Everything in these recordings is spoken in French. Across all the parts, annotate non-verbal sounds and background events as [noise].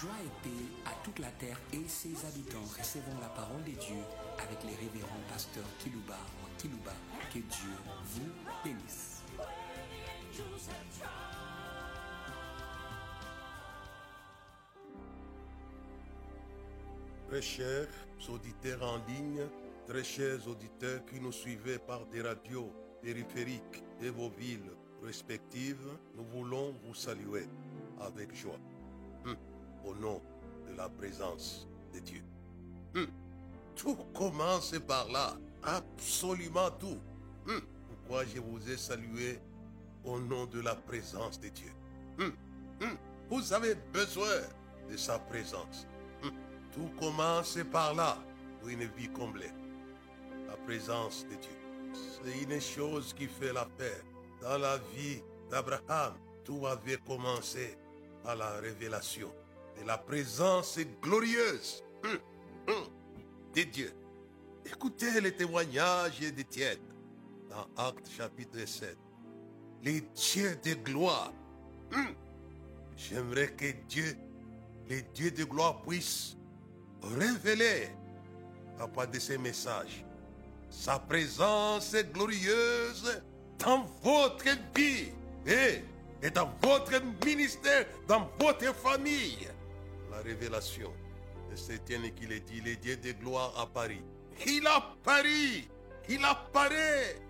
Joie et paix à toute la terre et ses habitants. Recevons la parole de Dieu avec les révérends pasteurs Kilouba ou Kilouba. Que Dieu vous bénisse. Très chers auditeurs en ligne, très chers auditeurs qui nous suivez par des radios périphériques de vos villes respectives, nous voulons vous saluer avec joie. Au nom de la présence de Dieu. Hum, Tout commence par là. Absolument tout. Hum, Pourquoi je vous ai salué au nom de la présence de Dieu? Hum, Vous avez besoin de sa présence. Tout commence par là pour une vie comblée. La présence de Dieu. C'est une chose qui fait la paix. Dans la vie d'Abraham, tout avait commencé par la révélation la présence glorieuse hum, hum, de Dieu. Écoutez les témoignages d'Étienne dans Actes chapitre 7. Les dieux de gloire. Hum. J'aimerais que Dieu, les dieux de gloire puissent révéler à part de ces messages sa présence glorieuse dans votre vie et dans votre ministère, dans votre famille. La révélation de cet Étienne qui le dit, les dieux de gloire à Paris. Il apparaît, il apparaît,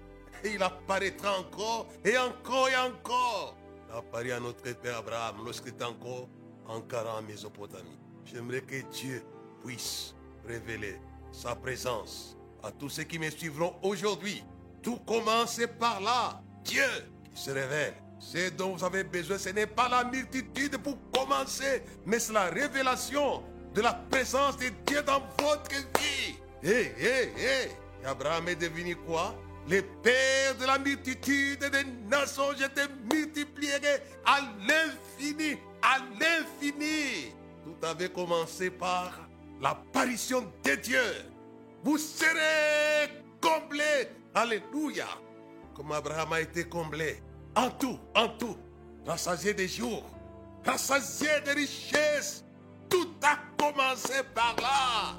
et il apparaîtra encore et encore et encore. Il apparaît à notre Père Abraham lorsqu'il est encore en en Mésopotamie. J'aimerais que Dieu puisse révéler sa présence à tous ceux qui me suivront aujourd'hui. Tout commence par là. Dieu qui se révèle. Ce dont vous avez besoin, ce n'est pas la multitude pour commencer, mais c'est la révélation de la présence de Dieu dans votre vie. Hé, hé, hé. Abraham est devenu quoi? Le père de la multitude des nations. Je te à l'infini, à l'infini. Tout avait commencé par l'apparition de Dieu. Vous serez comblés. Alléluia. Comme Abraham a été comblé. En tout, en tout. Rassasié des jours. Rassasié des richesses. Tout a commencé par là.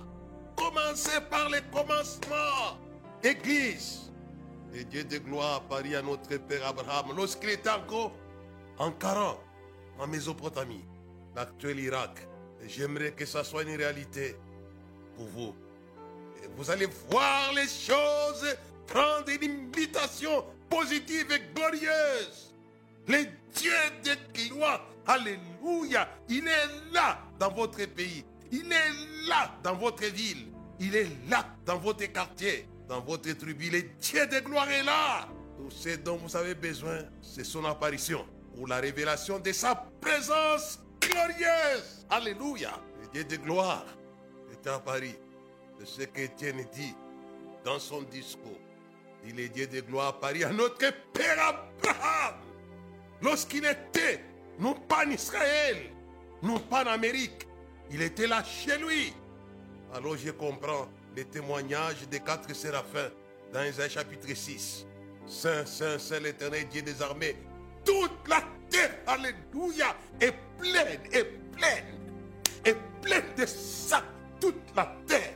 Commencez par les commencements. Église. Le Dieu de gloire apparut à notre Père Abraham lorsqu'il était encore en Caran, en Mésopotamie, l'actuel Irak. J'aimerais que ça soit une réalité pour vous. Vous allez voir les choses prendre une imitation positive et glorieuse. Le Dieu de gloire, Alléluia, il est là dans votre pays. Il est là dans votre ville. Il est là dans votre quartier, dans votre tribu. Le Dieu de gloire est là. Tout ce dont vous avez besoin, c'est son apparition pour la révélation de sa présence glorieuse. Alléluia. Le Dieu de gloire est à Paris. C'est ce qu'Étienne dit dans son discours. Il est Dieu de gloire Paris à notre Père Abraham. Lorsqu'il était, non pas en Israël, non pas en Amérique, il était là chez lui. Alors je comprends les témoignages des quatre séraphins dans Isaïe chapitre 6. Saint, Saint, Saint l'éternel Dieu des armées. Toute la terre, alléluia, est pleine, est pleine, est pleine de ça. Toute la terre.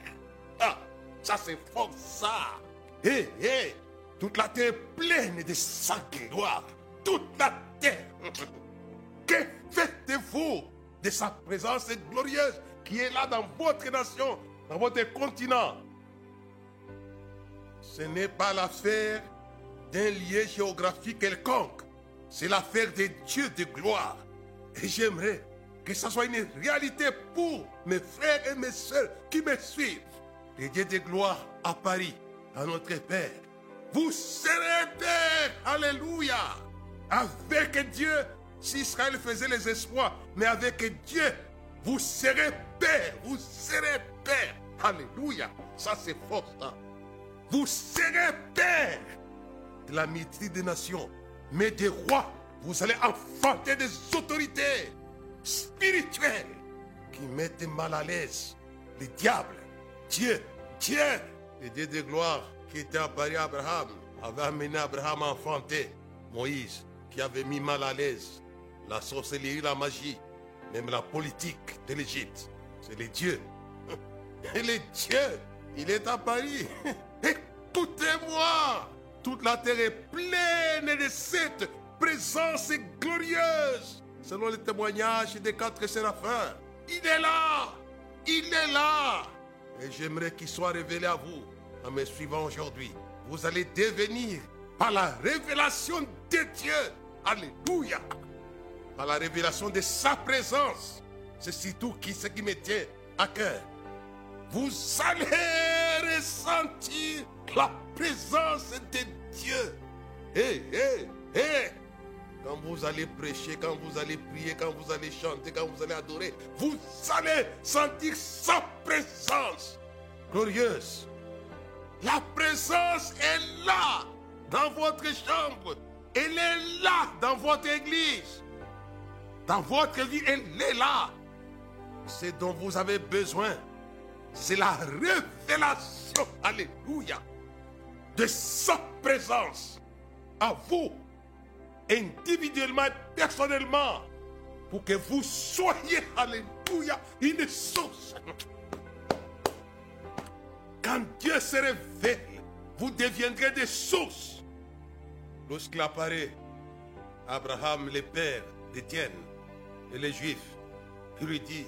Ah, ça c'est fort ça. Hé, hé, toute la terre est pleine de sa gloire. Toute la terre. [laughs] Que faites-vous de sa présence glorieuse qui est là dans votre nation, dans votre continent? Ce n'est pas l'affaire d'un lieu géographique quelconque. C'est l'affaire de Dieu de gloire. Et j'aimerais que ça soit une réalité pour mes frères et mes soeurs qui me suivent. Le Dieu de gloire à Paris, à notre Père. Vous serez Père. Alléluia. Avec Dieu, si Israël faisait les espoirs, mais avec Dieu, vous serez Père. Vous serez Père. Alléluia. Ça, c'est fort. Vous serez Père de la des nations, mais des rois. Vous allez enfanter des autorités spirituelles qui mettent mal à l'aise les diables. Dieu, Dieu, le Dieu de gloire qui était apparu à Abraham, avait amené Abraham à enfanter Moïse, qui avait mis mal à l'aise la sorcellerie, la magie. même la politique de l'Égypte. C'est les dieux. [laughs] Et les dieux, il est à Paris. [laughs] Écoutez-moi, toute la terre est pleine de cette présence glorieuse, selon les témoignages des quatre séraphins. Il est là, il est là. Et j'aimerais qu'il soit révélé à vous en me suivant aujourd'hui. Vous allez devenir, par la révélation de Dieu, Alléluia, par la révélation de sa présence, c'est surtout qui, ce qui me tient à cœur. Vous allez ressentir la présence de Dieu. Hé, hé, hé. Quand vous allez prêcher, quand vous allez prier, quand vous allez chanter, quand vous allez adorer, vous allez sentir sa présence glorieuse. La présence est là dans votre chambre. Elle est là dans votre église. Dans votre vie, elle est là. C'est dont vous avez besoin. C'est la révélation, alléluia, de sa présence à vous, individuellement et personnellement, pour que vous soyez, alléluia, une source. Quand Dieu se révèle, vous deviendrez des sources. Lorsqu'il apparaît, Abraham, le père d'Étienne et les Juifs, il lui dit,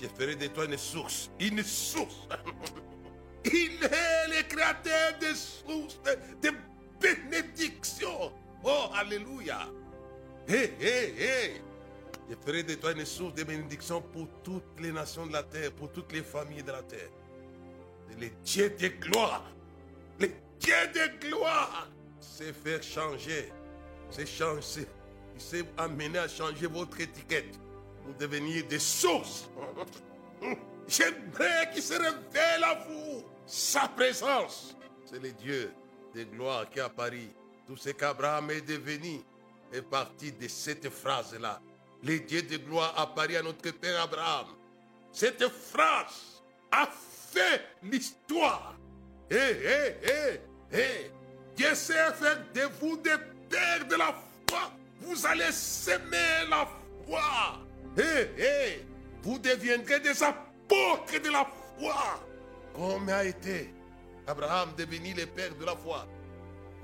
je ferai de toi une source, une source. [laughs] Il est le créateur des sources, de, bénédictions. Oh, alléluia. Hé, hé, hé. Je ferai de toi une source de bénédiction pour toutes les nations de la terre, pour toutes les familles de la terre. Le Dieu de gloire, le Dieu de gloire, c'est faire changer, c'est changer, il s'est amené à changer votre étiquette pour devenir des sources. [laughs] J'aimerais qu'il se révèle à vous sa présence. C'est le Dieu de gloire qui a Paris. Tout ce qu'Abraham est devenu est parti de cette phrase-là. Le Dieu de gloire a Paris à notre père Abraham. Cette phrase a fait l'histoire. Hé, hé, hé, hé. Dieu sait faire de vous des pères de la foi. Vous allez s'aimer la foi. Hé, hé. Vous deviendrez des apôtres de la foi. Comme a été Abraham devenu le père de la foi.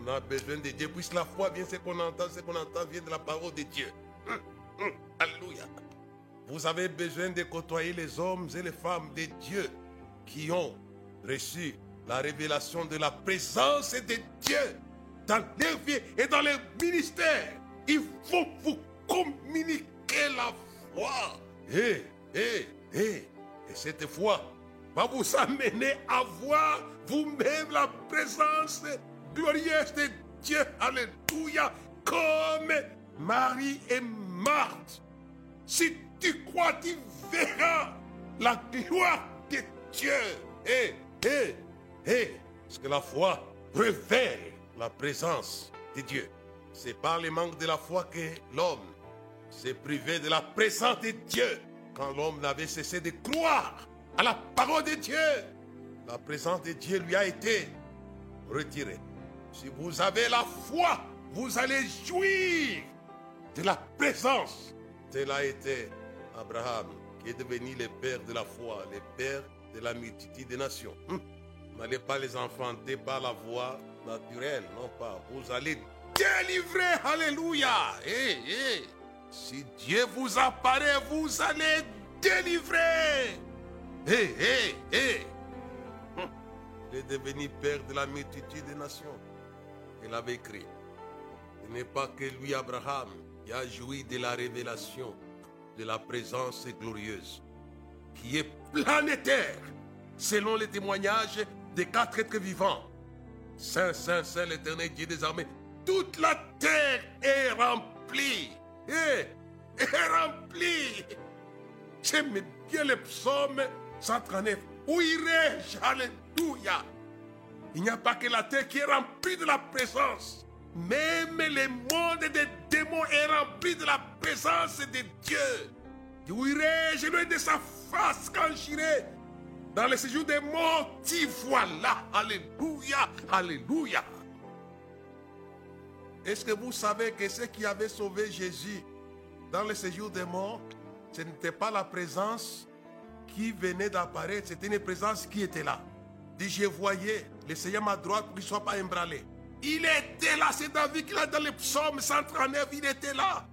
On a besoin de Dieu, puisque la foi vient, ce qu'on entend, ce qu'on entend vient de la parole de Dieu. Hum, hum, Alléluia. Vous avez besoin de côtoyer les hommes et les femmes de Dieu qui ont reçu la révélation de la présence de Dieu dans leur vie et dans leur ministère. Il faut vous communiquer la foi. Et, et, et, et cette foi va vous amener à voir vous-même la présence glorieuse de Dieu. Alléluia. Comme Marie et Marthe. Si tu crois, tu verras la gloire de Dieu. Et, et, et, parce que la foi révèle la présence de Dieu. C'est par le manque de la foi que l'homme s'est privé de la présence de Dieu. Quand l'homme n'avait cessé de croire à la parole de Dieu, la présence de Dieu lui a été retirée. Si vous avez la foi, vous allez jouir de la présence. Tel a été Abraham, qui est devenu le père de la foi, le père de la multitude des nations. Hum. N'allez pas les enfanter par la voie naturelle, non pas. Vous allez délivrer, alléluia. Eh, eh. Si Dieu vous apparaît, vous allez délivrer. Hé, hé, hé. Il est devenu père de la multitude des nations. Il avait écrit. Ce n'est pas que lui, Abraham, qui a joui de la révélation de la présence glorieuse, qui est planétaire, selon les témoignages des quatre êtres vivants. Saint, Saint, Saint, l'éternel Dieu des armées. Toute la terre est remplie. Et, est remplie. J'aime bien le psaume 139. Où irai-je? Alléluia. Il n'y a pas que la terre qui est remplie de la présence. Même le monde des démons est rempli de la présence de Dieu. Où irai-je loin de sa face quand j'irai dans le séjour des morts, tu voilà. Alléluia, alléluia. Est-ce que vous savez que ce qui avait sauvé Jésus dans le séjour des morts, ce n'était pas la présence qui venait d'apparaître, c'était une présence qui était là. Dit, je voyais le Seigneur à ma droite pour qu'il ne soit pas embranlé. Il était là, c'est David qui l'a dans le psaume 139, il était là.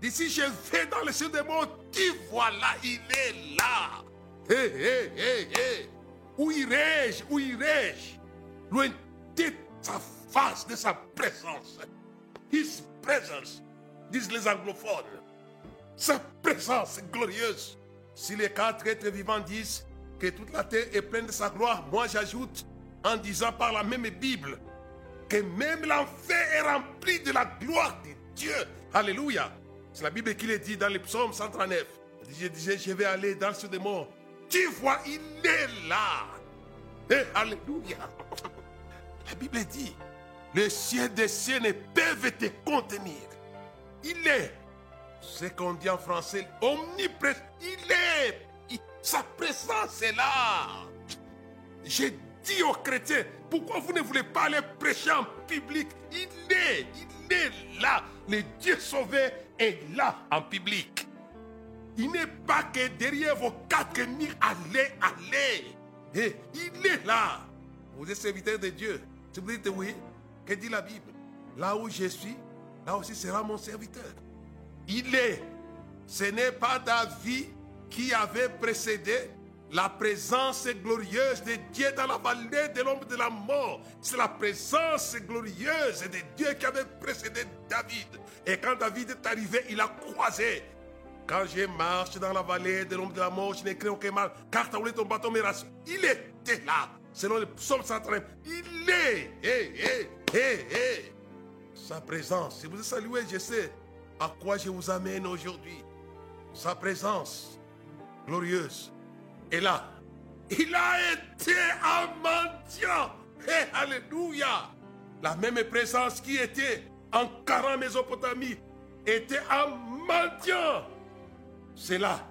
D'ici, je vais dans le ciel des monts, tu vois là, il est là. Hé, hé, hé, hé. Où irai-je Où irai-je? Loin de sa face, de sa présence. His presence, disent les anglophones. Sa présence glorieuse. Si les quatre êtres vivants disent que toute la terre est pleine de sa gloire, moi j'ajoute en disant par la même Bible que même l'enfer est rempli de la gloire de Dieu. Alléluia. C'est la Bible qui le dit dans le psaume 139. Je disais, je vais aller dans ce démon. Tu vois, il est là. Et alléluia. [laughs] La Bible dit, les cieux des cieux ne peuvent te contenir. Il est, ce qu'on dit en français, omniprésent. Il est, sa présence est là. J'ai dit aux chrétiens, pourquoi vous ne voulez pas aller prêcher en public? Il est, il est là. Le Dieu sauvé est là en public. Il n'est pas que derrière vos quatre murs, allez, allez. Et il est là. Vous êtes serviteur de Dieu. Si vous dites oui, que dit la Bible Là où je suis, là aussi sera mon serviteur. Il est. Ce n'est pas David qui avait précédé la présence glorieuse de Dieu dans la vallée de l'ombre de la mort. C'est la présence glorieuse de Dieu qui avait précédé David. Et quand David est arrivé, il a croisé. Quand je marche dans la vallée de l'ombre de la mort, je n'ai craint aucun mal, car ta ton bâton me. Il était là, selon le psaume 130. Il est, hé, hé, hé, hé. Sa présence, si vous êtes salué, je sais à quoi je vous amène aujourd'hui. Sa présence glorieuse est là. Il a été un mendiant. Hey, alléluia. La même présence qui était en Caran Mésopotamie était un mendiant. C'est là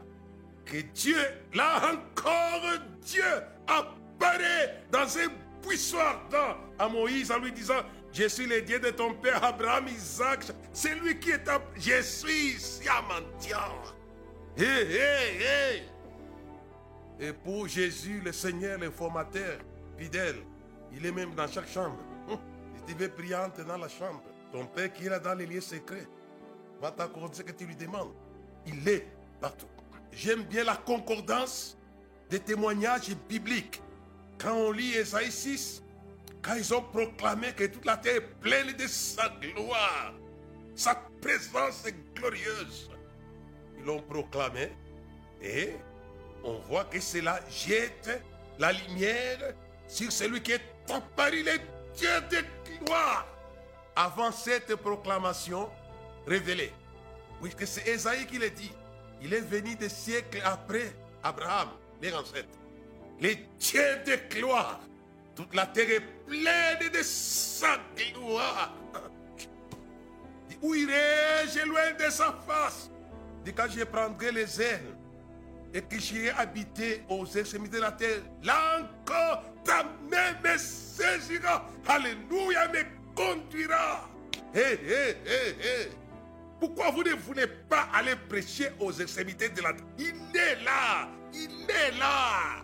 que Dieu, là encore Dieu apparaît dans un buisson ardent à Moïse en lui disant, je suis le Dieu de ton père Abraham, Isaac. C'est lui qui est un... Je suis un mendiant. Hé, hé, hé. Et pour Jésus, le Seigneur, l'informateur fidèle, il est même dans chaque chambre. Hum, tu veux prier dans la chambre, ton Père qui est là dans les lieux secrets va t'accorder ce que tu lui demandes. Il est partout. J'aime bien la concordance des témoignages bibliques. Quand on lit Esaïe 6, quand ils ont proclamé que toute la terre est pleine de sa gloire, sa présence est glorieuse, ils l'ont proclamé et on voit que cela jette la lumière sur celui qui est apparu, le Dieu de gloire. Avant cette proclamation révélée, oui, que c'est Esaïe qui l'a dit. Il est venu des siècles après Abraham, les ancêtres. Le Dieu de gloire. Toute la terre est pleine de sa gloire. Où irai-je loin de sa face? Dit quand je prendrai les ailes et que j'irai habiter aux extrémités de la terre, là encore, ta main me saisira. Alléluia, me conduira. Hé, hé, hé, hé. Pourquoi vous ne voulez pas aller prêcher aux extrémités de la terre? Il est là. Il est là.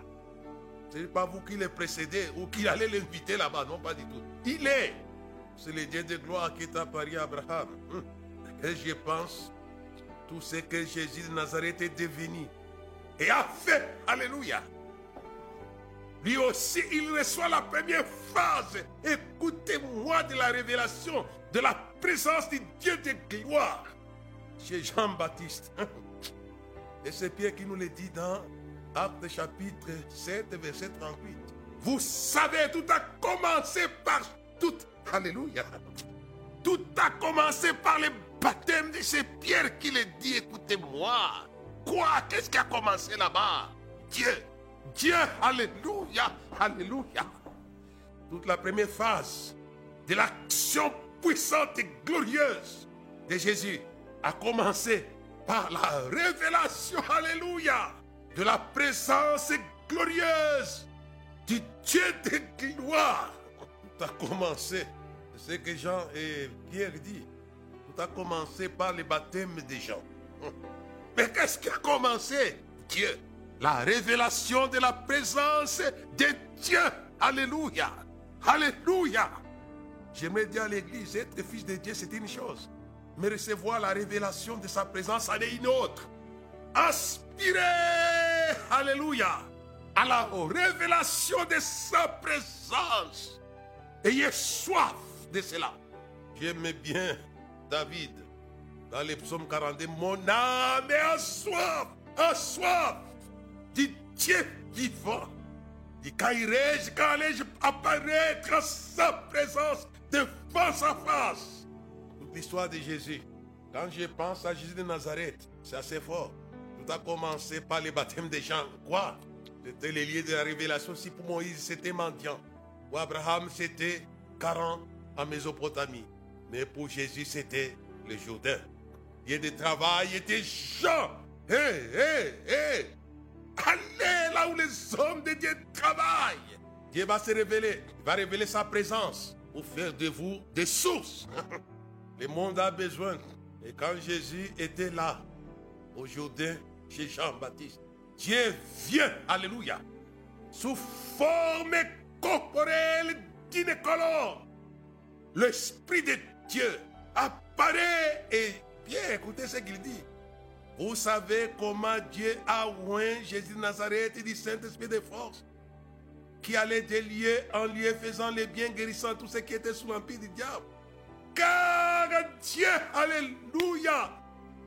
Ce n'est pas vous qui le précédez ou qui allez l'inviter là-bas. Non, pas du tout. Il est. C'est le Dieu de gloire qui est apparu à Abraham. Et je pense, tout ce que Jésus de Nazareth est devenu et a fait. Alléluia. Lui aussi, il reçoit la première phase. Écoutez-moi de la révélation de la présence du Dieu de gloire chez Jean-Baptiste. Et c'est Pierre qui nous le dit dans Actes chapitre 7, verset 38. Vous savez, tout a commencé par tout. Alléluia. Tout a commencé par le baptême de ces Pierre qui le dit, écoutez-moi. Quoi Qu'est-ce qui a commencé là-bas? Dieu. Dieu, alléluia, alléluia. Toute la première phase de l'action puissante et glorieuse de Jésus a commencé par la révélation, alléluia, de la présence glorieuse du Dieu de gloire. Tout a commencé, c'est ce que Jean et Pierre disent, tout a commencé par le baptême des gens. Mais qu'est-ce qui a commencé? Dieu. La révélation de la présence de Dieu. Alléluia. Alléluia. J'aimerais dire à l'église, être fils de Dieu, c'est une chose. Mais recevoir la révélation de sa présence, en est une autre. Aspirez, alléluia, à la révélation de sa présence. Ayez soif de cela. J'aime bien David dans les psaumes 42. Mon âme est en soif, en soif du Dieu vivant. Et allai-je apparaître en sa présence de face à face Toute l'histoire de Jésus. Quand je pense à Jésus de Nazareth, c'est assez fort. Tout a commencé par le baptême des gens. Quoi? C'était les lieux de la révélation. Si pour Moïse, c'était mendiant. Pour Abraham, c'était 40 en Mésopotamie. Mais pour Jésus, c'était le Jourdain. Lieu de travail était Jean. Hé, hé, hé. Allez là où les hommes de Dieu travaillent. Dieu va se révéler. Il va révéler sa présence pour faire de vous des sources. [laughs] Le monde a besoin. Et quand Jésus était là, au Jourdain, chez Jean-Baptiste, Dieu vient, alléluia, sous forme corporelle d'incolore. L'Esprit de Dieu apparaît et bien écoutez ce qu'il dit. Vous savez comment Dieu a oint Jésus de Nazareth et du Saint-Esprit de force, qui allait de lieu en lieu faisant les biens, guérissant tous ceux qui étaient sous l'empire du diable. Car Dieu, alléluia,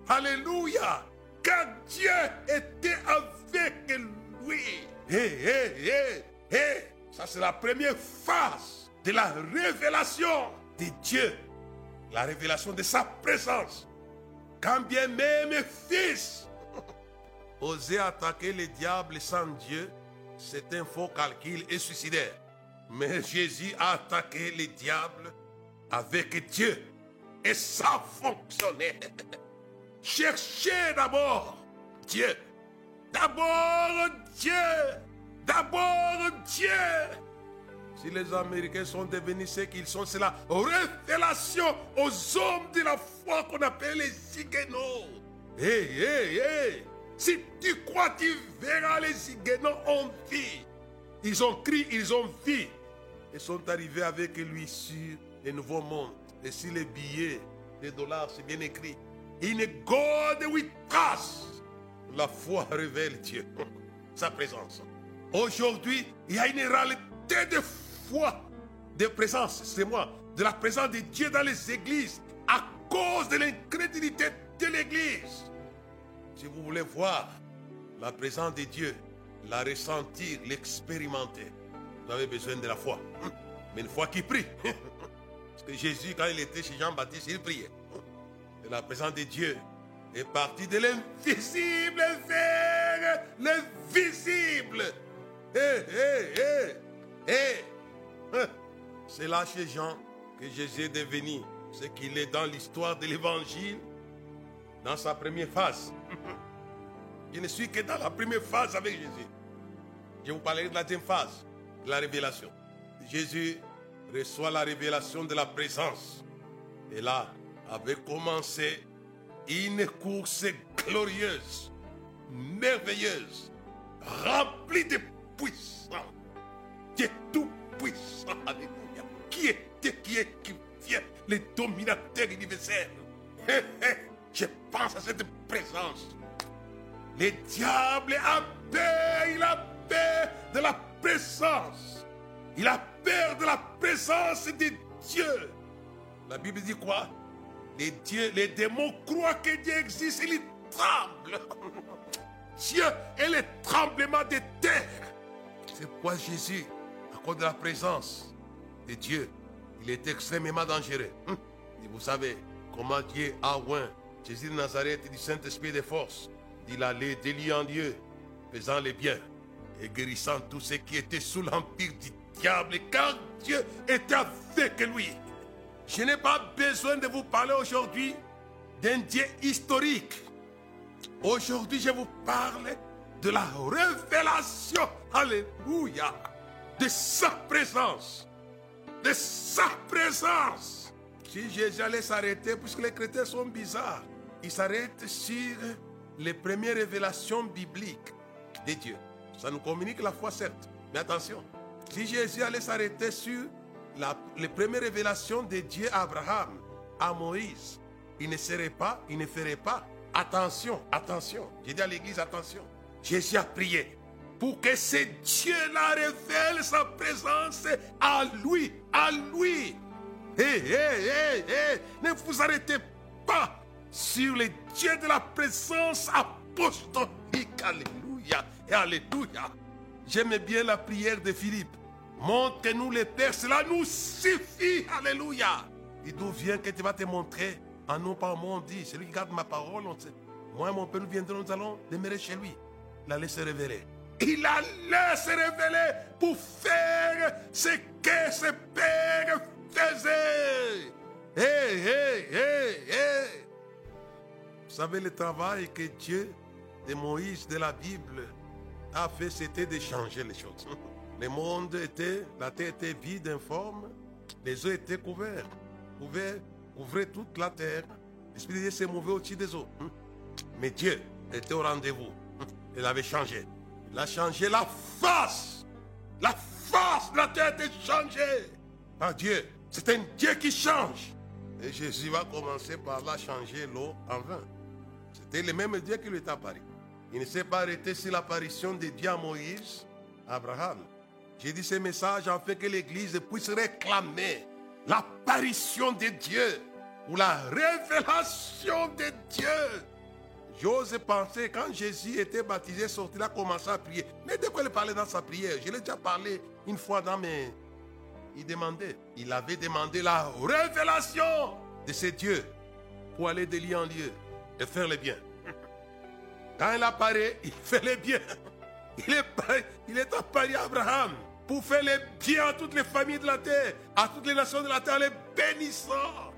alléluia, car Dieu était avec lui. Hé, hé, hé, hé, ça c'est la première phase de la révélation de Dieu, la révélation de sa présence. Quand bien même fils [laughs] oser attaquer le diable sans Dieu, c'est un faux calcul et suicidaire. Mais Jésus a attaqué le diable avec Dieu et ça a fonctionné. [laughs] Cherchez d'abord Dieu. D'abord Dieu. D'abord Dieu. Si les Américains sont devenus ce qu'ils sont, c'est la révélation aux hommes de la foi qu'on appelle les Ziguenots. Hé, hé, hé. Si tu crois, tu verras les Ziguenots en vie. Ils ont crié, ils ont vu. Ils sont arrivés avec lui sur le nouveau monde. Et sur les billets, les dollars, c'est bien écrit. In God we trust. La foi révèle Dieu, [laughs] sa présence. Aujourd'hui, il y a une réalité de foi, de présence, c'est moi, de la présence de Dieu dans les églises à cause de l'incrédulité de l'église. Si vous voulez voir la présence de Dieu, la ressentir, l'expérimenter, vous avez besoin de la foi. Mais une foi qui prie. [laughs] Parce que Jésus, quand il était chez Jean-Baptiste, il priait. Et la présence de Dieu est partie de l'invisible vers le visible. Hé, hé, hé, hé. C'est là chez Jean que Jésus est devenu ce qu'il est dans l'histoire de l'évangile, dans sa première phase. [laughs] Je ne suis que dans la première phase avec Jésus. Je vous parlerai de la deuxième phase, de la révélation. Jésus reçoit la révélation de la présence. Et là avait commencé une course glorieuse, merveilleuse, remplie de puissance. Dieu tout puissant, alléluia. Qui était, qui est, qui vient, les dominateurs universels. Je pense à cette présence. Le diable a peur, il a peur de la présence. Il a peur de la présence de Dieu. La Bible dit quoi? Les, dieux, les démons croient que Dieu existe, ils tremblent. [laughs] Dieu est le tremblement de terre. C'est pourquoi Jésus, à cause de la présence de Dieu, il est extrêmement dangereux. Et vous savez comment Dieu a oint Jésus de Nazareth et du Saint-Esprit de force. Il allait déliant Dieu, faisant les biens et guérissant tous ceux qui étaient sous l'empire du diable, car Dieu était avec lui. Je n'ai pas besoin de vous parler aujourd'hui d'un Dieu historique. Aujourd'hui, je vous parle de la révélation, alléluia, de sa présence. De sa présence. Si Jésus allait s'arrêter, puisque les chrétiens sont bizarres, il s'arrête sur les premières révélations bibliques de Dieu. Ça nous communique la foi, certes. Mais attention, si Jésus allait s'arrêter sur la, les premières révélations de Dieu à Abraham, à Moïse, il ne serait pas, il ne ferait pas. Attention, attention. J'ai dit à l'église, attention. Jésus a prié pour que ce Dieu-là révèle sa présence à lui, à lui. Hé, hé, hé, hé, ne vous arrêtez pas sur le Dieu de la présence apostolique. Alléluia et Alléluia. J'aime bien la prière de Philippe. Montre-nous les Pères, cela nous suffit. Alléluia. Et d'où vient que tu vas te montrer en nous par mon dit, celui qui garde ma parole, on sait. Moi et mon Père, nous viendrons, nous allons demeurer chez lui. Il allait se révéler. Il allait se révéler pour faire ce que ses pères faisaient. Hé, hé, hé, hé. Vous savez, le travail que Dieu de Moïse de la Bible a fait, c'était de changer les choses. [laughs] Le monde était, la terre était vide, informe, les eaux étaient couvertes. Couvert, couvrait toute la terre. L'Esprit de Dieu s'est mouvé au-dessus des eaux. [laughs] Mais Dieu était au rendez-vous. [laughs] Il avait changé. Il a changé la face. La face de la terre était changée par Dieu. C'est un Dieu qui change. Et Jésus va commencer par là changer l'eau en vin. C'était le même Dieu qui lui est apparu. Il ne s'est pas arrêté sur l'apparition de Dieu à Moïse, Abraham. J'ai dit ce message afin que l'Église puisse réclamer l'apparition de Dieu ou la révélation de Dieu. J'ose penser, quand Jésus était baptisé, sorti là, commençait à prier. Mais de quoi il parlait dans sa prière Je l'ai déjà parlé une fois dans mes... Il demandait, il avait demandé la révélation de ce Dieu pour aller de lieu en lieu et faire le bien. Quand il apparaît, il fait le bien. Il est, il est apparu à Abraham pour faire le bien à toutes les familles de la terre, à toutes les nations de la terre, les bénissant.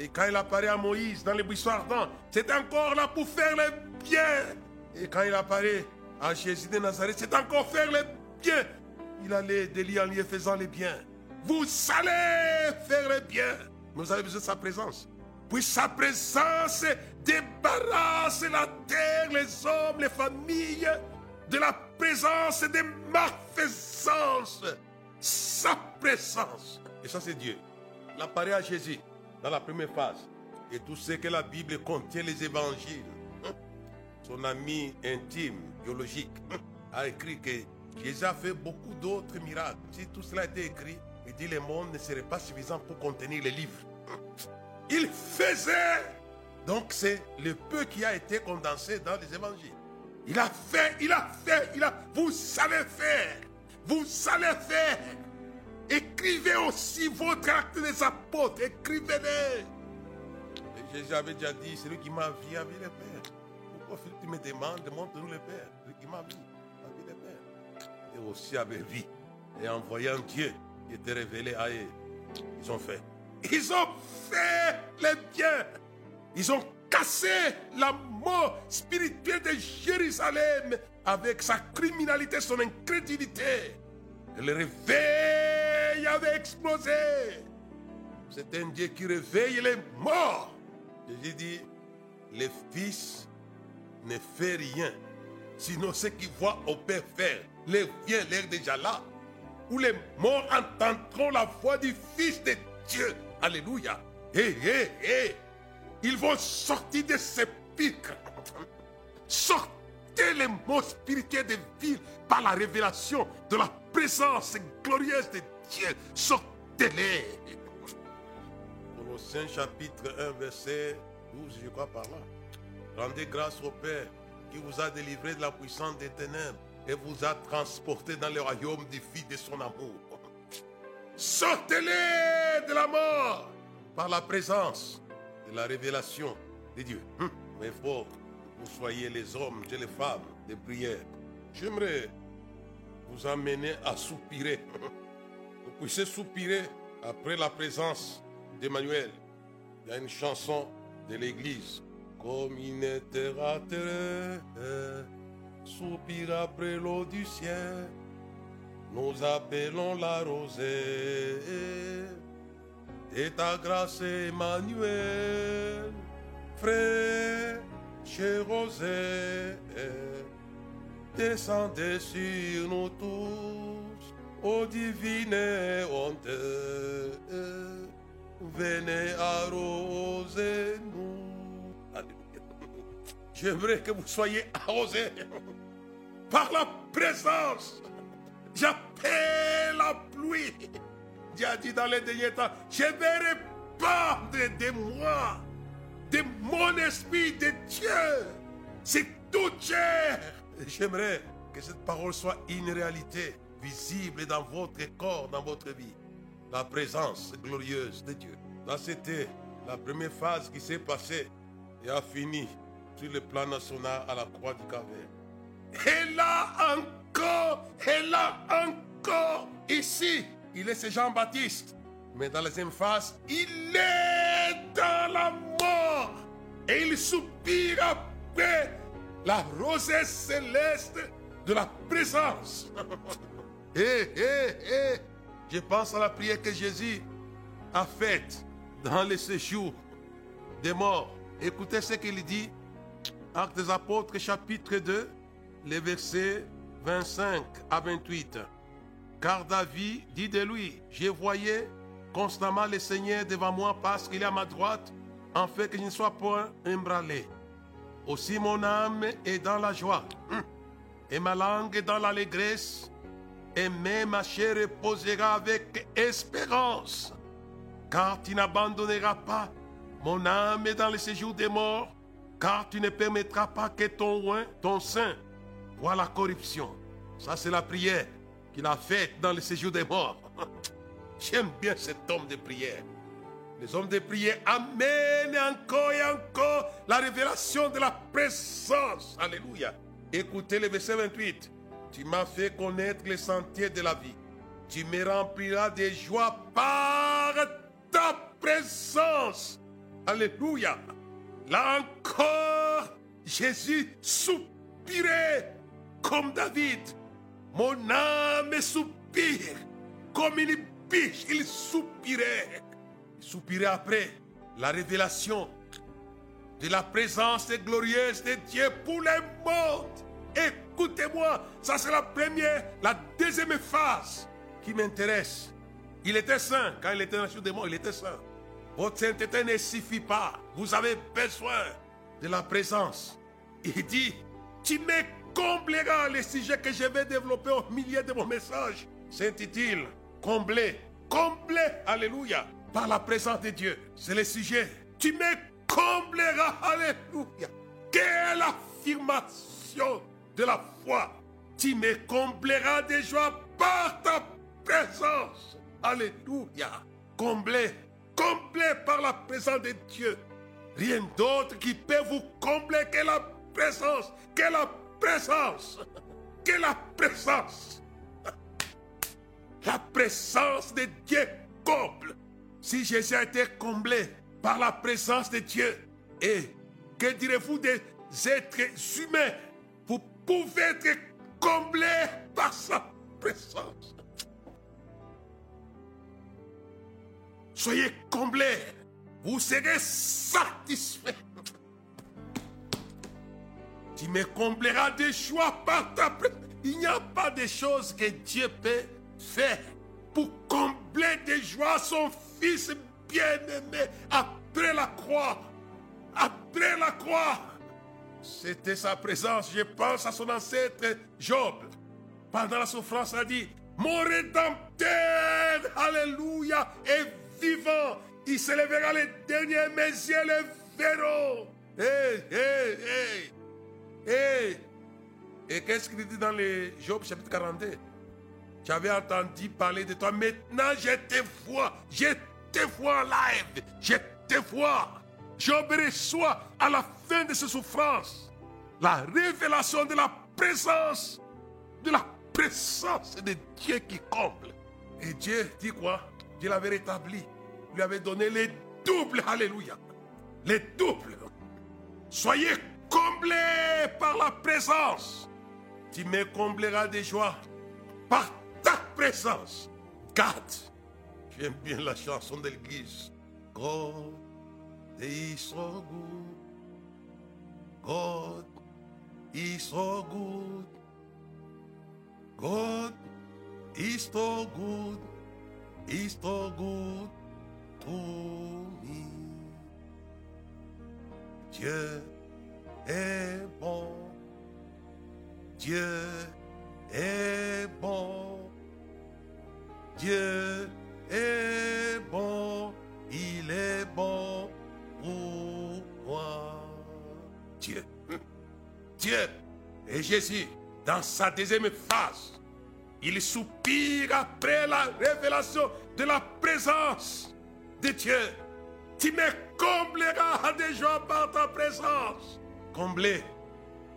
Et quand il apparaît à Moïse dans les buissons ardents, c'est encore là pour faire le bien. Et quand il apparaît à Jésus de Nazareth, c'est encore faire le bien. Il allait de lieu en lieu faisant le bien. Vous allez faire le bien. Mais vous avez besoin de sa présence. Puis sa présence débarrasse la terre, les hommes, les familles de la présence des malfaisances. Sa présence. Et ça, c'est Dieu. Il apparaît à Jésus dans la première phase. Et tout ce que la Bible contient, les évangiles. Son ami intime, biologique, a écrit que Jésus a fait beaucoup d'autres miracles. Si tout cela été écrit, il dit le monde ne serait pas suffisant pour contenir les livres. Il faisait. Donc c'est le peu qui a été condensé dans les évangiles. Il a fait, il a fait, il a. Vous savez faire. Vous savez faire. Écrivez aussi votre acte des apôtres. Écrivez-les. Jésus avait déjà dit, celui qui m'a vu a vu le Père. Pourquoi tu me demandes, montre-nous le Père. Celui qui m'a vu a vu le Père. Et aussi avait vu. Et en voyant Dieu qui était révélé à eux, ils ont fait. Ils ont fait le bien. Ils ont cassé la mort spirituelle de Jérusalem avec sa criminalité, son incrédulité. Le réveil avait explosé. C'est un Dieu qui réveille les morts. Jésus dit, les fils ne fait rien, sinon ce qu'ils voient au Père faire. Les vieux, l'air déjà là. Où les morts entendront la voix du Fils de Dieu. Alléluia. Hé, hé, hé. Ils vont sortir de ces pics. Sortez les mots spirituels des villes par la révélation de la présence glorieuse de. Sortez-les. Colossiens chapitre 1, verset 12, je crois par là. Rendez grâce au Père qui vous a délivré de la puissance des ténèbres et vous a transporté dans le royaume du Fils de son amour. Sortez-les de la mort par la présence de la révélation de Dieu. Mais il faut que vous soyez les hommes et les femmes de prière. J'aimerais vous amener à soupirer puissiez soupirer après la présence d'Emmanuel. Il y a une chanson de l'Église. Comme il était terre, soupir après l'eau du ciel, nous appelons la rosée. Et ta grâce, Emmanuel, frère, chez Rosée, descendez sur nous tous ô divine honte, venez arroser nous. Alléluia. J'aimerais que vous soyez arrosés par la présence. J'appelle la pluie. Dieu a dit dans les derniers temps, je vais répandre de moi, de mon esprit de Dieu. C'est tout cher. J'aimerais que cette parole soit une réalité visible dans votre corps, dans votre vie. La présence glorieuse de Dieu. Là, c'était la première phase qui s'est passée et a fini sur le plan national à la croix du Calvaire. Et là encore, et là encore, ici, il est ce Jean-Baptiste. Mais dans la deuxième phase, il est dans la mort. Et il soupire après la rosée céleste de la présence. [laughs] Hé, hé, hé. Je pense à la prière que Jésus a faite dans le séjour des morts. Écoutez ce qu'il dit. Actes des Apôtres, chapitre 2, les versets 25 à 28. Car David dit de lui, je voyais constamment le Seigneur devant moi parce qu'il est à ma droite, en fait que je ne sois point embranlé. Aussi mon âme est dans la joie, hum, et ma langue est dans l'allégresse, et même ma chair reposera avec espérance, car tu n'abandonneras pas mon âme dans le séjour des morts, car tu ne permettras pas que ton oin, ton sein, voit la corruption. Ça, c'est la prière qu'il a faite dans le séjour des morts. [laughs] J'aime bien cet homme de prière. Les hommes de prière amènent encore et encore la révélation de la présence. Alléluia. Écoutez le verset 28. Tu m'as fait connaître les sentiers de la vie. Tu me rempliras de joie par ta présence. Alléluia. Là encore, Jésus soupirait comme David. Mon âme soupire comme une biche. Il soupirait. Il soupirait après la révélation de la présence glorieuse de Dieu pour les mondes. Écoutez-moi, ça c'est la première, la deuxième phase qui m'intéresse. Il était saint quand il était dans le morts, il était saint. Votre sainteté ne suffit pas. Vous avez besoin de la présence. Il dit, tu me combleras les sujets que je vais développer au milieu de mon message. S'intitule Combler. Combler, alléluia, par la présence de Dieu. C'est le sujet. Tu me combleras, alléluia. Quelle affirmation de la foi. Tu me combleras de joie par ta présence. Alléluia. Comblé, comblé par la présence de Dieu. Rien d'autre qui peut vous combler que la présence, que la présence, que la présence. La présence de Dieu comble. Si Jésus a été comblé par la présence de Dieu, et que direz-vous des êtres humains Vous pouvez être comblé par sa présence. Soyez comblés, vous serez satisfaits. Tu me combleras de joie par ta présence. Il n'y a pas de choses que Dieu peut faire pour combler de joie son Fils bien-aimé après la croix. Après la croix. C'était sa présence. Je pense à son ancêtre Job. Pendant la souffrance, a dit, mon rédempteur, alléluia, est vivant. Il se lèvera les derniers, mes yeux le verront. Hey, hey, hey. Hey. Et qu'est-ce qu'il dit dans Job chapitre 42 J'avais entendu parler de toi. Maintenant, je te vois. Je te vois en live. Je te vois. Job reçoit à la fin de ses souffrances la révélation de la présence, de la présence de Dieu qui comble. Et Dieu dit quoi? Dieu l'avait rétabli. Lui avait donné les doubles. Alléluia. Les doubles. Soyez comblés par la présence. Tu me combleras de joie par ta présence. God. J'aime bien la chanson de l'église. So good. God is so good. God is so good, is so good to me. Dieu est bon, Dieu est bon, Dieu est Jésus, dans sa deuxième phase, il soupire après la révélation de la présence de Dieu. Tu me combleras de par ta présence. Comblé,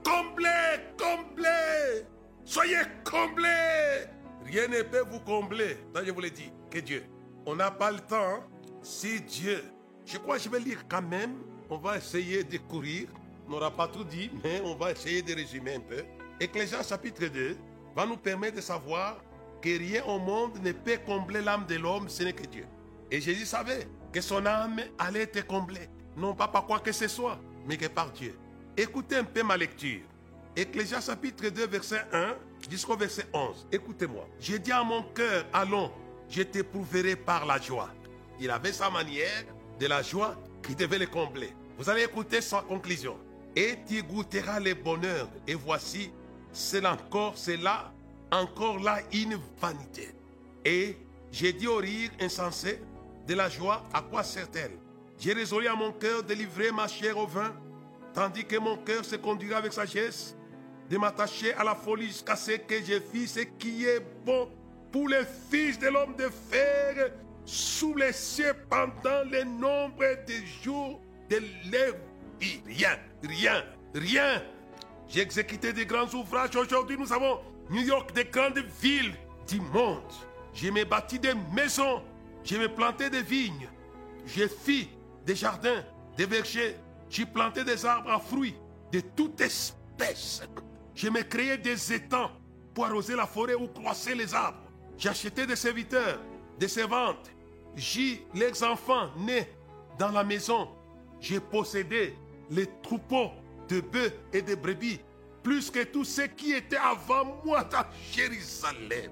comblé, comblé. Soyez comblés. Rien ne peut vous combler. Je vous l'ai dit. Que Dieu. On n'a pas le temps. Si Dieu. Je crois que je vais lire quand même. On va essayer de courir. N'aura pas tout dit, mais on va essayer de résumer un peu. Ecclésias chapitre 2 va nous permettre de savoir que rien au monde ne peut combler l'âme de l'homme, ce n'est que Dieu. Et Jésus savait que son âme allait être comblée, non pas par quoi que ce soit, mais que par Dieu. Écoutez un peu ma lecture. Ecclésias chapitre 2, verset 1 jusqu'au verset 11. Écoutez-moi. J'ai dit à mon cœur, allons, je t'éprouverai par la joie. Il avait sa manière de la joie qui devait le combler. Vous allez écouter sa conclusion. Et tu goûteras le bonheur. Et voici, c'est encore, c'est là, encore là, une vanité. Et j'ai dit au rire insensé de la joie, à quoi sert-elle J'ai résolu à mon cœur de livrer ma chair au vin, tandis que mon cœur se conduira avec sagesse, de m'attacher à la folie jusqu'à ce que je fis ce qui est bon pour les fils de l'homme de fer sous les cieux pendant le nombre des jours de leur Rien, rien, rien. J'ai exécuté de grands ouvrages. Aujourd'hui, nous avons New York, des grandes villes du monde. J'ai me bâti des maisons. J'ai me planté des vignes. J'ai fait des jardins, des vergers. J'ai planté des arbres à fruits de toute espèce. J'ai me créé des étangs pour arroser la forêt ou croiser les arbres. J'ai acheté des serviteurs, des servantes. J'ai les enfants nés dans la maison. J'ai possédé les troupeaux de bœufs et de brebis, plus que tous ceux qui étaient avant moi dans Jérusalem.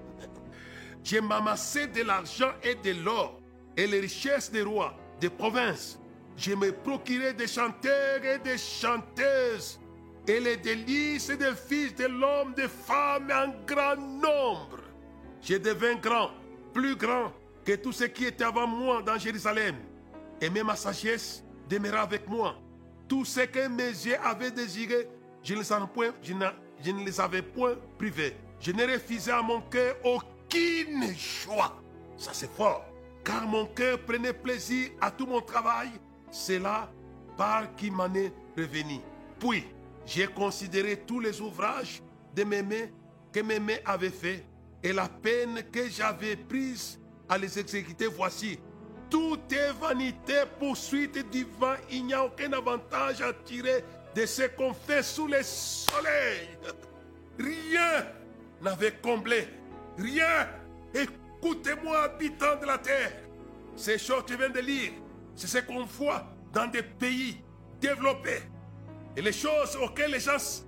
J'ai m'amassé de l'argent et de l'or et les richesses des rois, des provinces. Je me procurais des chanteurs et des chanteuses et les délices des fils de l'homme, des femmes en grand nombre. Je devins grand, plus grand que tous ceux qui étaient avant moi dans Jérusalem. Et même ma sagesse demeura avec moi. Tout ce que mes yeux avaient désiré, je ne point, je ne, les avais point privés. Je ne refusais à mon cœur aucune joie. Ça c'est fort. Car mon cœur prenait plaisir à tout mon travail. C'est là par qui m'en est revenu. Puis, j'ai considéré tous les ouvrages de mes mains que mes mains avaient fait et la peine que j'avais prise à les exécuter. Voici, tout est vanité, poursuite du vent. Il n'y a aucun avantage à tirer de ce qu'on fait sous le soleil. Rien n'avait comblé. Rien. Écoutez-moi, habitants de la terre. Ces choses que je viens de lire, c'est ce qu'on voit dans des pays développés. Et les choses auxquelles les gens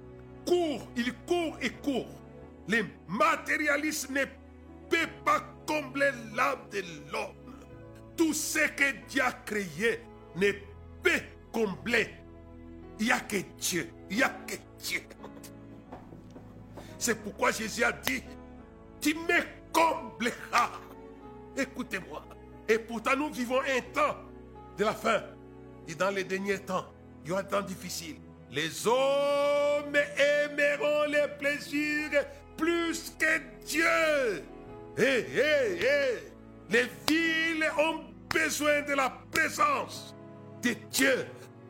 courent, ils courent et courent. Le matérialisme ne peut pas combler l'âme de l'homme. Tout ce que Dieu a créé ne peut combler. Il n'y a que Dieu. Il n'y a que Dieu. C'est pourquoi Jésus a dit, tu me combleras. Écoutez-moi. Et pourtant, nous vivons un temps de la fin. Et dans les derniers temps, il y aura un temps difficile. Les hommes aimeront les plaisirs plus que Dieu. Hé, hé, hé. Les ont besoin de la présence de Dieu,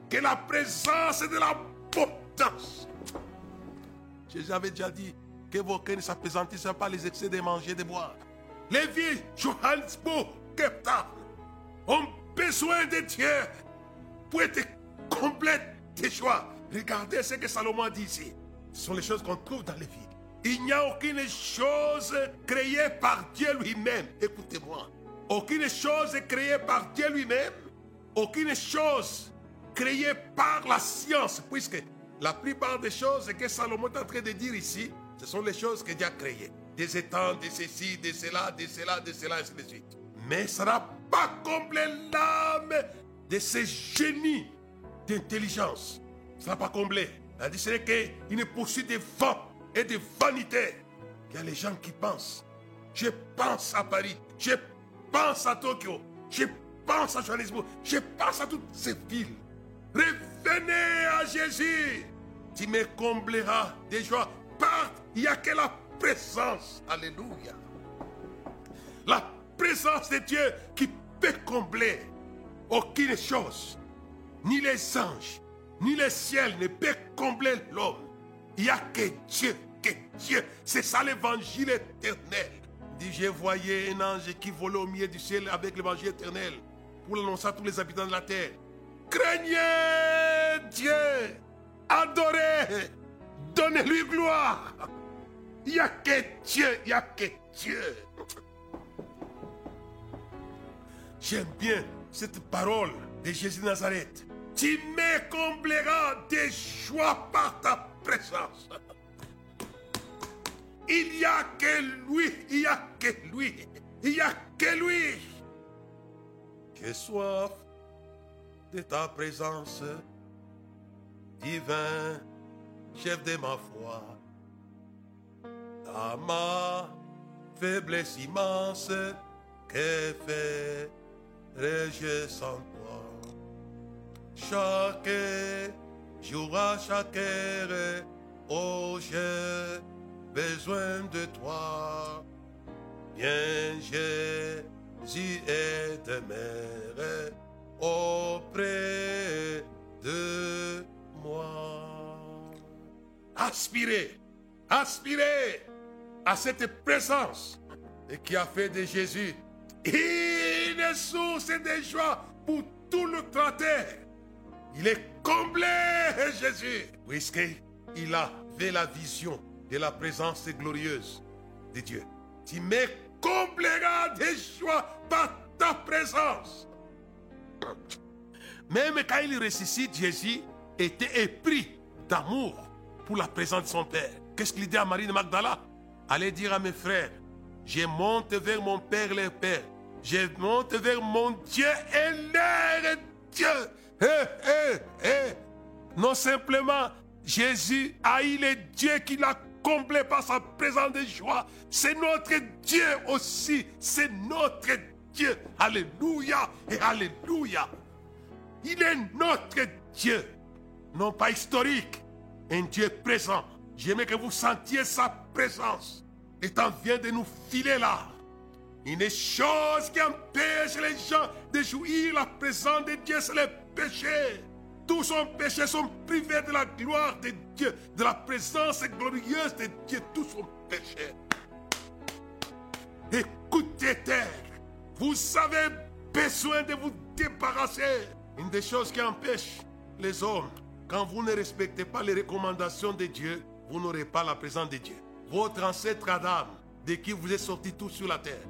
que la présence de la potence. Jésus avait déjà dit que vos cœurs ne s'appesantissent pas les excès de manger et de boire. Les villes, Johannesburg, Town, ont besoin de Dieu pour être complètes de joie. Regardez ce que Salomon dit ici. Ce sont les choses qu'on trouve dans les villes. Il n'y a aucune chose créée par Dieu lui-même. Écoutez-moi. Aucune chose créée par Dieu lui-même. Aucune chose créée par la science. Puisque la plupart des choses que Salomon est en train de dire ici, ce sont les choses que Dieu a créées. des étangs, de ceci, de cela, de cela, de cela, ainsi de suite. Mais ça n'a pas comblé l'âme de ces génies d'intelligence. Ça n'a pas comblé. Dit qu'il ne poursuit des vents et des vanités. Il y a les gens qui pensent. Je pense à Paris. Pense à Tokyo. Je pense à Johannesburg. Je pense à toutes ces villes. Revenez à Jésus. Tu me combleras de joie. Il n'y a que la présence. Alléluia. La présence de Dieu qui peut combler aucune chose. Ni les anges, ni le ciel ne peut combler l'homme. Il n'y a que Dieu, que Dieu. C'est ça l'évangile éternel. Dit, je voyais un ange qui volait au milieu du ciel avec l'évangile éternel pour l'annoncer à tous les habitants de la terre. Craignez Dieu, adorez, donnez-lui gloire. Il n'y a que Dieu, il n'y a que Dieu. J'aime bien cette parole de Jésus de Nazareth. Tu me combleras de joie par ta présence. Il n'y a que lui, il n'y a que lui, il n'y a que lui. J'ai soif de ta présence, divin, chef de ma foi. À ma faiblesse immense, que ferais-je sans toi? Chaque jour à chaque heure, oh j'ai besoin de toi. Viens Jésus et demeure auprès de moi. Aspirez, aspirez à cette présence qui a fait de Jésus une source de joie pour tout le terre. Il est comblé, Jésus, puisqu'il avait la vision de la présence glorieuse de Dieu. Tu me combleras de joie par ta présence. Même quand il ressuscite, Jésus était épris d'amour pour la présence de son Père. Qu'est-ce qu'il dit à Marie de Magdala? Allez dire à mes frères, je monte vers mon Père le Père. Je monte vers mon Dieu et leur Dieu. Eh, eh, eh. Non simplement, Jésus a eu le Dieu qui l'a comblé par sa présence de joie. C'est notre Dieu aussi. C'est notre Dieu. Alléluia et Alléluia. Il est notre Dieu. Non pas historique. Un Dieu présent. J'aimerais que vous sentiez sa présence. Le temps vient de nous filer là. Une chose qui empêche les gens de jouir la présence de Dieu, c'est le péché. Tous son péché sont privés de la gloire de Dieu, de la présence glorieuse de Dieu, tous son péché. Écoutez, terre, vous avez besoin de vous débarrasser. Une des choses qui empêche les hommes, quand vous ne respectez pas les recommandations de Dieu, vous n'aurez pas la présence de Dieu. Votre ancêtre Adam, de qui vous êtes sortis tous sur la terre,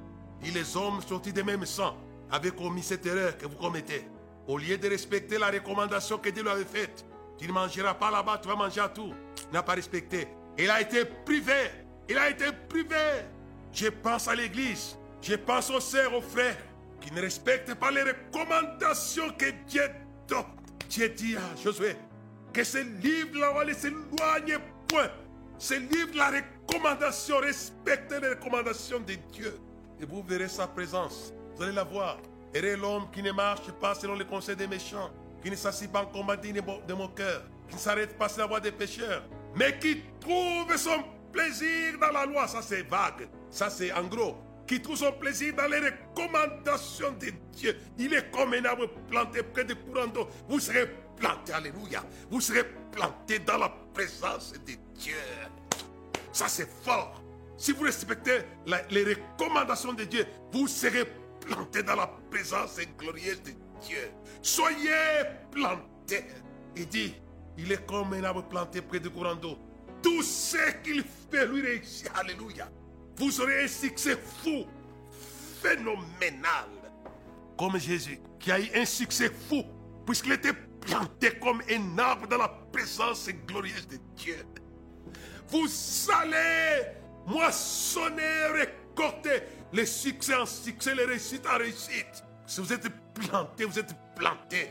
et les hommes sortis des mêmes sang, avaient commis cette erreur que vous commettez. Au lieu de respecter la recommandation que Dieu lui avait faite, tu ne mangeras pas là-bas, tu vas manger à tout. Il n'a pas respecté. Il a été privé. Il a été privé. Je pense à l'église. Je pense aux sœurs, aux frères qui ne respectent pas les recommandations que Dieu donne. Dieu dit à Josué que ce livre-là ne s'éloigne point. Ce livre, la recommandation, respectez les recommandations de Dieu. Et vous verrez sa présence. Vous allez la voir. Et l'homme qui ne marche pas selon les conseils des méchants, qui ne s'assied pas en combat de mon cœur, qui ne s'arrête pas sur la voie des pécheurs, mais qui trouve son plaisir dans la loi. Ça, c'est vague. Ça, c'est en gros. Qui trouve son plaisir dans les recommandations de Dieu. Il est comme un arbre planté près de courant d'eau. Vous serez planté, alléluia. Vous serez planté dans la présence de Dieu. Ça, c'est fort. Si vous respectez les recommandations de Dieu, vous serez planté dans la présence glorieuse de Dieu. Soyez plantés. Il dit, il est comme un arbre planté près du courant d'eau. Tout ce qu'il fait lui réussit. Alléluia. Vous aurez un succès fou, phénoménal. Comme Jésus, qui a eu un succès fou, puisqu'il était planté comme un arbre dans la présence glorieuse de Dieu. Vous allez moissonner, récolter les succès en succès, les réussites en réussite. Si vous êtes planté, vous êtes planté.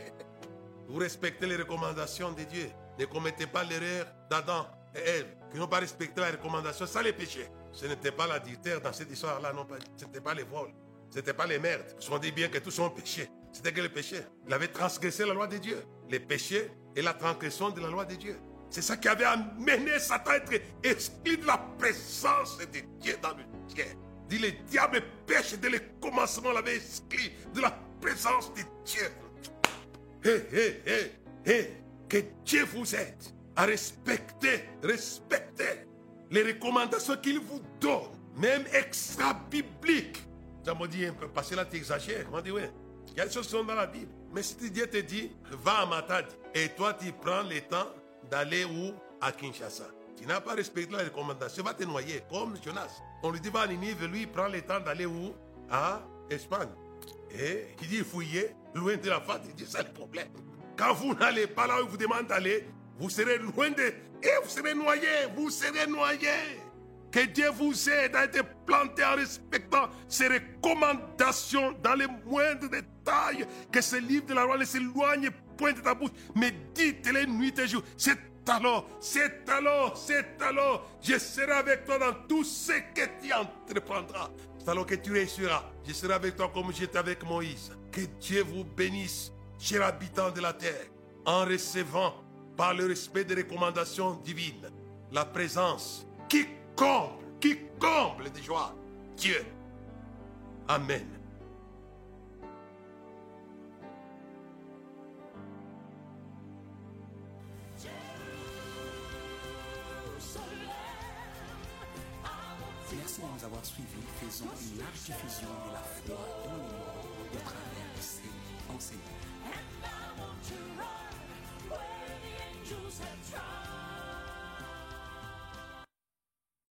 Vous respectez les recommandations de Dieu. Ne commettez pas l'erreur d'Adam et Ève, qui n'ont pas respecté la recommandation, ça les péchés. Ce n'était pas l'adultère dans cette histoire-là, non pas. Ce n'était pas les vols. Ce n'était pas les meurtres. Ils sont dit bien que tous sont péchés. C'était que les péchés. Il avait transgressé la loi de Dieu. Les péchés et la transgression de la loi de Dieu. C'est ça qui avait amené Satan à être exclu de la présence de Dieu dans le ciel. Dit le diable péché dès le commencement, l'avait exclu de la présence de Dieu. Hé, hé, hé, hé, que Dieu vous aide à respecter, respecter les recommandations qu'il vous donne, même extra-bibliques. Ça m'a dit un peu, parce que là tu exagères. Dit, ouais, il y a des choses qui sont dans la Bible. Mais si Dieu te dit, va à Matadi, et toi tu prends le temps d'aller où? À Kinshasa. Tu n'as pas respecté la recommandation, va te noyer, comme Jonas. On lui dit, va à Ninive, lui, il prend le temps d'aller où? À Espagne. Et il dit, fouiller, loin de la face, il dit, c'est le problème. Quand vous n'allez pas là où il vous demande d'aller, vous serez loin de... Et vous serez noyé, vous serez noyé. Que Dieu vous aide à être planté en respectant ses recommandations dans les moindres détails. Que ce livre de la loi ne s'éloigne point de ta bouche, mais dites-les nuit et jour. C'est alors, c'est alors, c'est alors, je serai avec toi dans tout ce que tu entreprendras. C'est alors que tu réussiras. Je serai avec toi comme j'étais avec Moïse. Que Dieu vous bénisse, chers habitants de la terre, en recevant par le respect des recommandations divines, la présence qui comble, qui comble de joie. Dieu. Amen. nous avoir suivis. Faisons une large diffusion de la foi dans les morts au travers de ces enseignements.